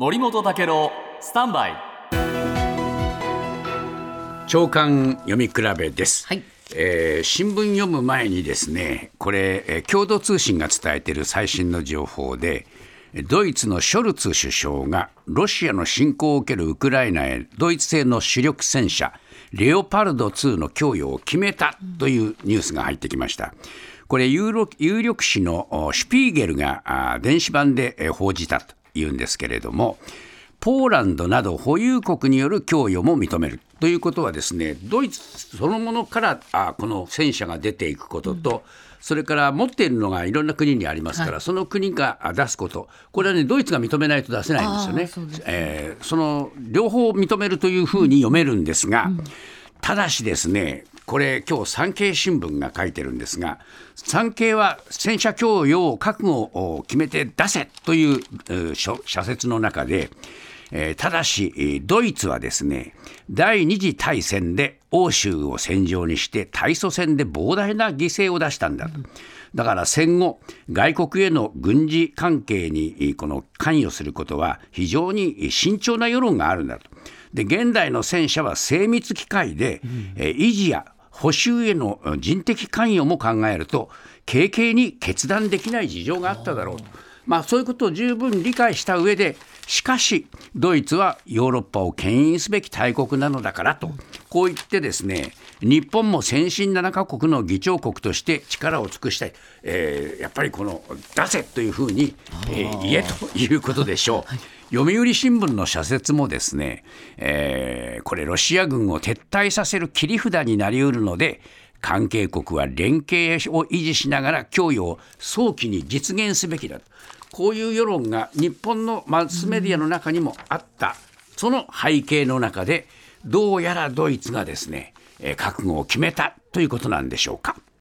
森本武郎スタンバイ。長官読み比べです、はい。えー新聞読む前にですねこれ、えー共同通信が伝えている最新の情報でドイツのショルツ首相がロシアの侵攻を受けるウクライナへドイツ製の主力戦車レオパルド2の供与を決めたというニュースが入ってきました。これ有力有力紙のおシュピーゲルが電子版でえー報じたというんですけれどもポーランドなど保有国による供与も認めるということはですねドイツそのものからあこの戦車が出ていくことと、それから持っているのがいろんな国にありますから、その国があ出すこと。これはねドイツが認めないと出せないんですよね。そえーその両方認めるというふうに読めるんですが、ただしですねこれ今日産経新聞が書いてるんですが産経は戦車供与を覚悟を決めて出せという社説の中で、えただしドイツはですね第二次大戦で欧州を戦場にして対祖戦で膨大な犠牲を出したんだと。だから戦後、外国への軍事関係にこの関与することは非常に慎重な世論があるんだと。で現代の戦車は精密機械で、えー維持や補修へのえー人的関与も考えると軽々に決断できない事情があっただろうと。まあ、そういうことを十分理解した上でしかしドイツはヨーロッパを牽引すべき大国なのだからとこう言ってですね日本も先進7カ国の議長国として力を尽くしたい、えーやっぱりこの出せというふうに、えー言えということでしょう。読売新聞の社説もですね、えーこれロシア軍を撤退させる切り札になりうるので関係国は連携を維持しながら供与を早期に実現すべきだと。こういう世論が日本のマスメディアの中にもあった、その背景の中でどうやらドイツがですね、え覚悟を決めたということなんでしょうか。